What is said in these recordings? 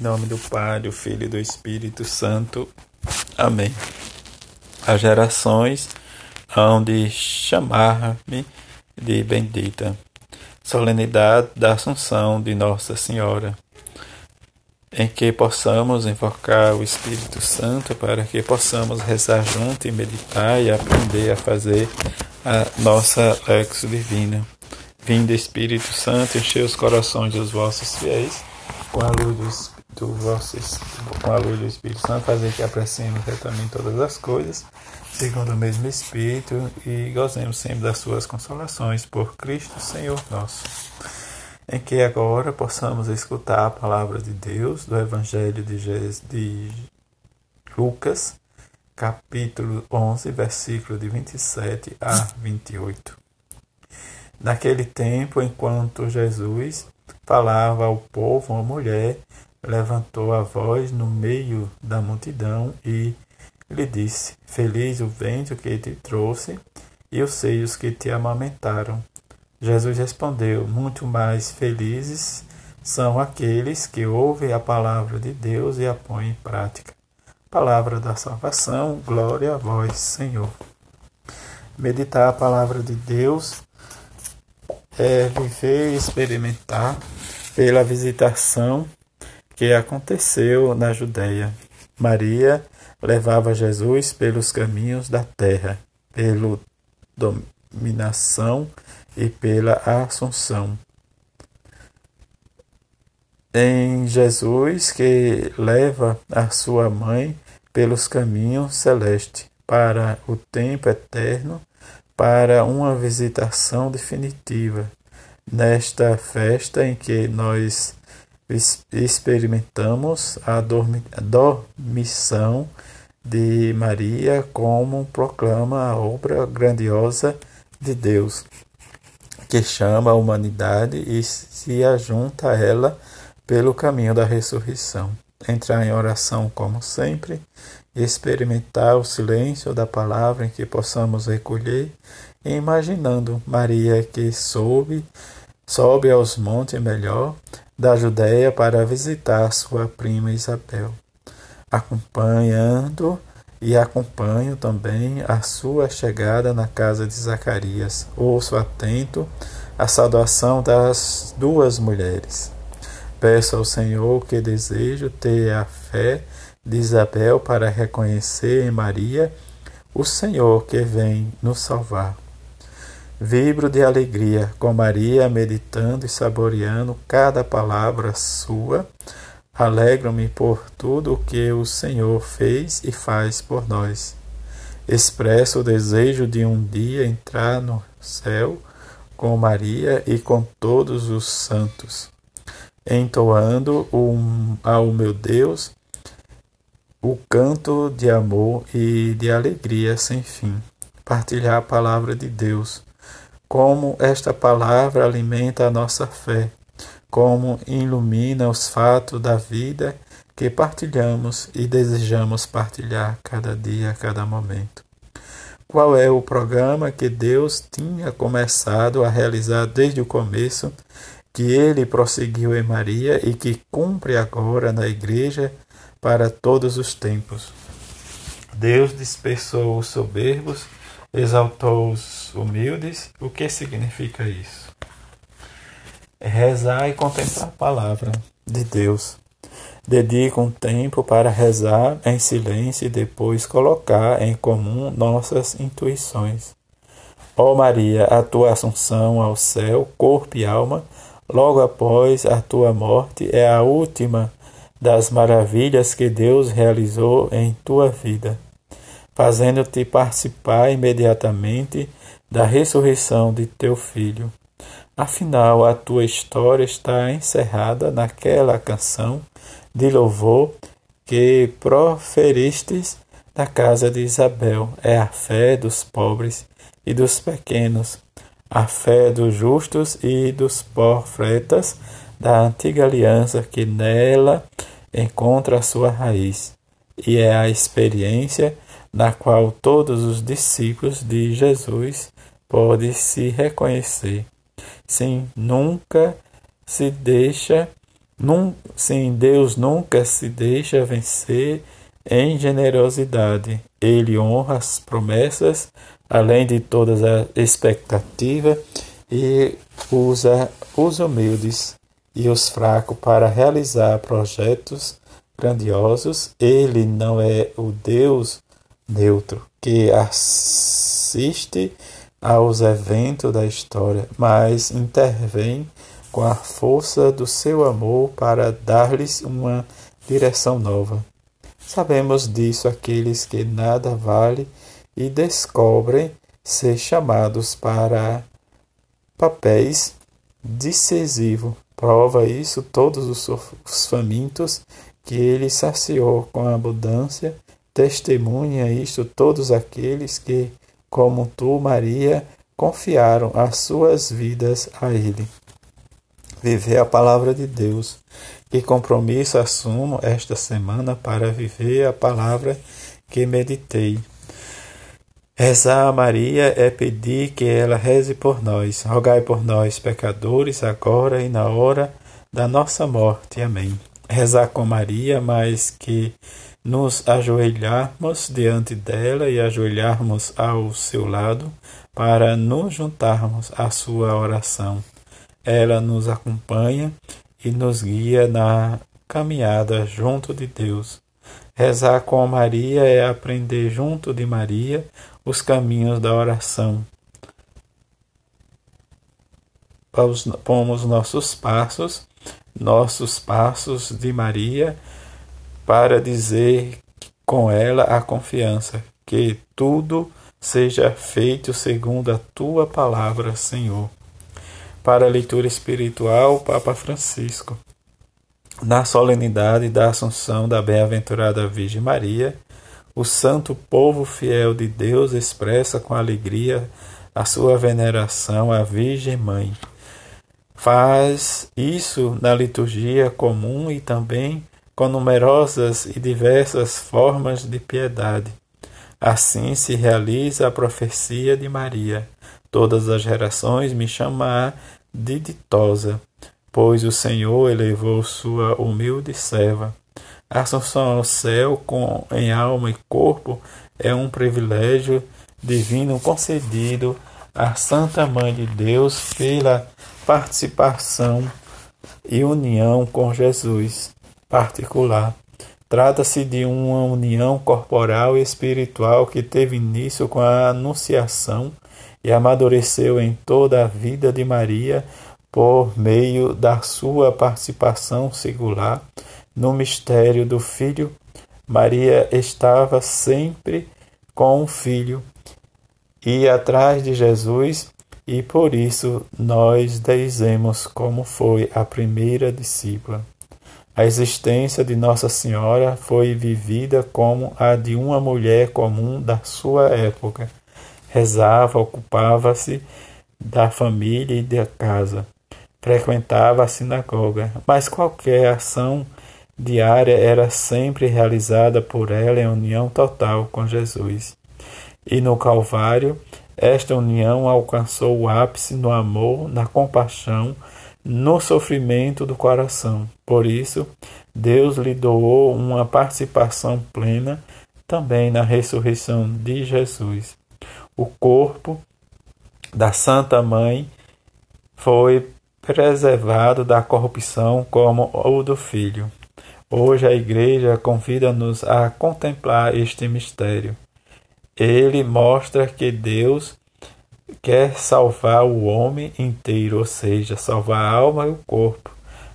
Em nome do Pai, do Filho e do Espírito Santo. Amém. As gerações hão de chamar-me de bendita. Solenidade da Assunção de Nossa Senhora. Em que possamos invocar o Espírito Santo para que possamos rezar junto e meditar e aprender a fazer a nossa Lex Divina. Vinde, Espírito Santo, encher os corações dos vossos fiéis com a luz do, vossos, com a luz do Espírito Santo, fazer que apreciemos retamente todas as coisas, segundo o mesmo Espírito, e gozemos sempre das suas consolações por Cristo Senhor nosso. Em que agora possamos escutar a palavra de Deus do Evangelho de, Jesus, de Lucas, capítulo 11, versículo de 27 a 28. Naquele tempo, enquanto Jesus falava ao povo, uma mulher levantou a voz no meio da multidão e lhe disse: Feliz o vento que te trouxe e os seios que te amamentaram. Jesus respondeu: Muito mais felizes são aqueles que ouvem a palavra de Deus e a põem em prática. Palavra da salvação, glória a vós, Senhor. Meditar a palavra de Deus é, viver e experimentar pela visitação que aconteceu na Judéia. Maria levava Jesus pelos caminhos da terra, pela dominação e pela assunção. Em Jesus que leva a sua mãe pelos caminhos celestes para o tempo eterno para uma visitação definitiva nesta festa em que nós experimentamos a dormição de Maria como proclama a obra grandiosa de Deus, que chama a humanidade e se ajunta a ela pelo caminho da ressurreição. Entrar em oração como sempre experimentar o silêncio da palavra em que possamos recolher, imaginando Maria que soube, sobe aos montes melhor da Judéia para visitar sua prima Isabel, acompanhando e acompanho também a sua chegada na casa de Zacarias. Ouço atento a saudação das duas mulheres. Peço ao Senhor que desejo ter a fé de Isabel para reconhecer em Maria o Senhor que vem nos salvar. Vibro de alegria com Maria, meditando e saboreando cada palavra sua. Alegro-me por tudo o que o Senhor fez e faz por nós. Expresso o desejo de um dia entrar no céu com Maria e com todos os santos, entoando um, ao meu Deus o canto de amor e de alegria sem fim. Partilhar a palavra de Deus. Como esta palavra alimenta a nossa fé, como ilumina os fatos da vida que partilhamos e desejamos partilhar cada dia, a cada momento. Qual é o programa que Deus tinha começado a realizar desde o começo, que ele prosseguiu em Maria e que cumpre agora na Igreja para todos os tempos. Deus dispersou os soberbos, exaltou os humildes. O que significa isso? É rezar e contemplar a palavra de Deus. Dedica um tempo para rezar em silêncio e depois colocar em comum nossas intuições. Ó Maria, a tua assunção ao céu, corpo e alma, logo após a tua morte, é a última das maravilhas que Deus realizou em tua vida, fazendo-te participar imediatamente da ressurreição de teu filho. Afinal, a tua história está encerrada naquela canção de louvor que proferistes na casa de Isabel. É a fé dos pobres e dos pequenos, a fé dos justos e dos profetas da antiga aliança que nela encontra a sua raiz, e é a experiência na qual todos os discípulos de Jesus podem se reconhecer. Sim, nunca se deixa Num, sim, Deus nunca se deixa vencer em generosidade. Ele honra as promessas, além de todas as expectativas, e usa os humildes e os fracos para realizar projetos grandiosos. Ele não é o Deus neutro que assiste aos eventos da história, mas intervém com a força do seu amor para dar-lhes uma direção nova. Sabemos disso aqueles que nada vale e descobrem ser chamados para papéis decisivos. Prova isso todos os famintos que ele saciou com abundância. Testemunha isto todos aqueles que, como tu, Maria, confiaram as suas vidas a ele viver a palavra de Deus. Que compromisso assumo esta semana para viver a palavra que meditei. Rezar a Maria é pedir que ela reze por nós. Rogai por nós, pecadores, agora e na hora da nossa morte. Amém. Rezar com Maria, mas que nos ajoelharmos diante dela e ajoelharmos ao seu lado para nos juntarmos à sua oração ela nos acompanha e nos guia na caminhada junto de Deus. Rezar com Maria é aprender junto de Maria os caminhos da oração. Pomos nossos passos, nossos passos de Maria, para dizer com ela a confiança que tudo seja feito segundo a tua palavra, Senhor para a leitura espiritual, Papa Francisco. Na solenidade da Assunção da Bem-aventurada Virgem Maria, o santo povo fiel de Deus expressa com alegria a sua veneração à Virgem Mãe. Faz isso na liturgia comum e também com numerosas e diversas formas de piedade. Assim se realiza a profecia de Maria. Todas as gerações me chamarão ditosa, pois o Senhor elevou sua humilde serva. A assunção ao céu com, em alma e corpo é um privilégio divino concedido à Santa Mãe de Deus pela participação e união com Jesus particular. Trata-se de uma união corporal e espiritual que teve início com a Anunciação e amadureceu em toda a vida de Maria por meio da sua participação singular no mistério do Filho. Maria estava sempre com o Filho e atrás de Jesus, e por isso nós dizemos como foi a primeira discípula. A existência de Nossa Senhora foi vivida como a de uma mulher comum da sua época. Rezava, ocupava-se da família e da casa, frequentava a sinagoga, mas qualquer ação diária era sempre realizada por ela em união total com Jesus. E no Calvário, esta união alcançou o ápice no amor, na compaixão, no sofrimento do coração. Por isso, Deus lhe doou uma participação plena também na ressurreição de Jesus o corpo da Santa Mãe foi preservado da corrupção como o do Filho. Hoje a Igreja convida-nos a contemplar este mistério. Ele mostra que Deus quer salvar o homem inteiro, ou seja, salvar a alma e o corpo.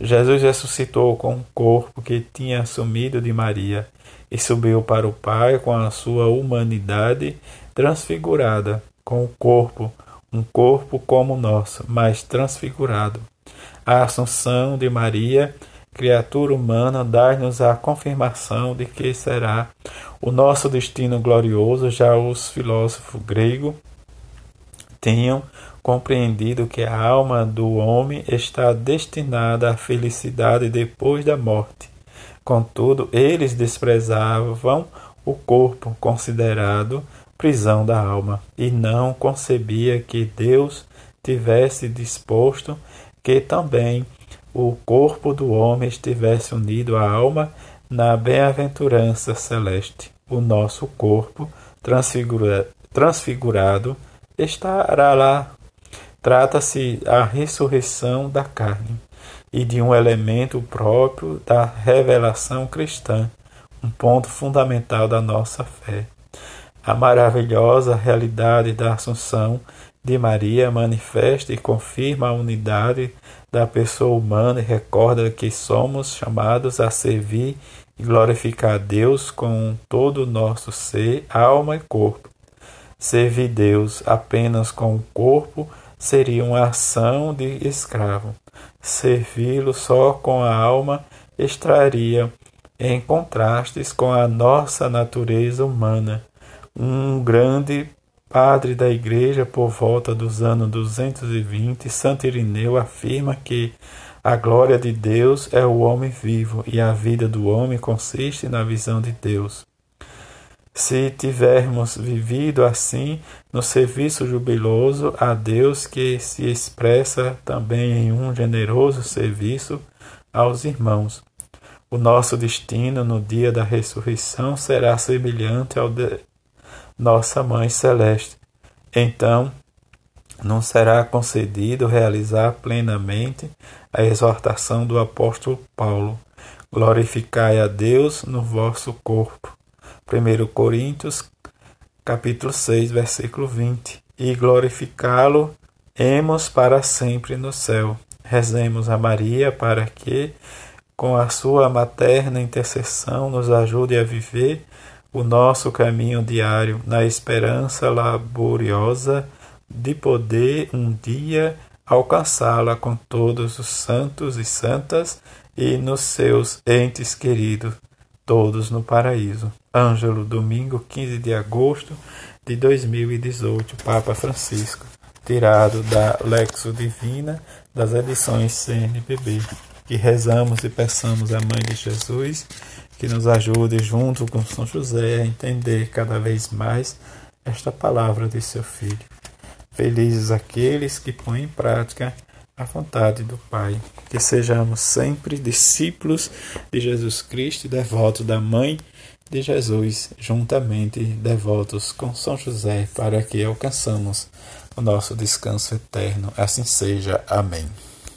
Jesus ressuscitou com o corpo que tinha assumido de Maria e subiu para o Pai com a sua humanidade transfigurada, com o corpo, um corpo como o nosso, mas transfigurado. A Assunção de Maria, criatura humana, dá-nos a confirmação de que será o nosso destino glorioso. Já os filósofos gregos tinham compreendido que a alma do homem está destinada à felicidade depois da morte. Contudo, eles desprezavam o corpo considerado prisão da alma, e não concebia que Deus tivesse disposto que também o corpo do homem estivesse unido à alma na bem-aventurança celeste. O nosso corpo transfigura, transfigurado estará lá. Trata-se a ressurreição da carne e de um elemento próprio da revelação cristã, um ponto fundamental da nossa fé. A maravilhosa realidade da Assunção de Maria manifesta e confirma a unidade da pessoa humana e recorda que somos chamados a servir e glorificar a Deus com todo o nosso ser, alma e corpo. Servir Deus apenas com o corpo seria uma ação de escravo. Servi-lo só com a alma extraria, em contrastes com a nossa natureza humana, um grande padre da Igreja por volta dos anos 220, Santo Irineu afirma que a glória de Deus é o homem vivo e a vida do homem consiste na visão de Deus. Se tivermos vivido assim no serviço jubiloso a Deus que se expressa também em um generoso serviço aos irmãos, o nosso destino no dia da ressurreição será semelhante ao de nossa Mãe Celeste. Então, não será concedido realizar plenamente a exortação do apóstolo Paulo: glorificai a Deus no vosso corpo. 1 Coríntios, capítulo 6, versículo 20. E glorificá-lo emos para sempre no céu. Rezemos a Maria para que, com a sua materna intercessão, nos ajude a viver o nosso caminho diário na esperança laboriosa de poder um dia alcançá-la com todos os santos e santas e nos seus entes queridos, todos no paraíso. Ângelo, domingo 15 de agosto de 2018, Papa Francisco, tirado da Lexo Divina das edições CNBB. Que rezamos e peçamos à Mãe de Jesus que nos ajude, junto com São José, a entender cada vez mais esta palavra de seu Filho. Felizes aqueles que põem em prática a vontade do Pai. Que sejamos sempre discípulos de Jesus Cristo e devotos da Mãe de Jesus, juntamente devotos com São José, para que alcançamos o nosso descanso eterno. Assim seja. Amém.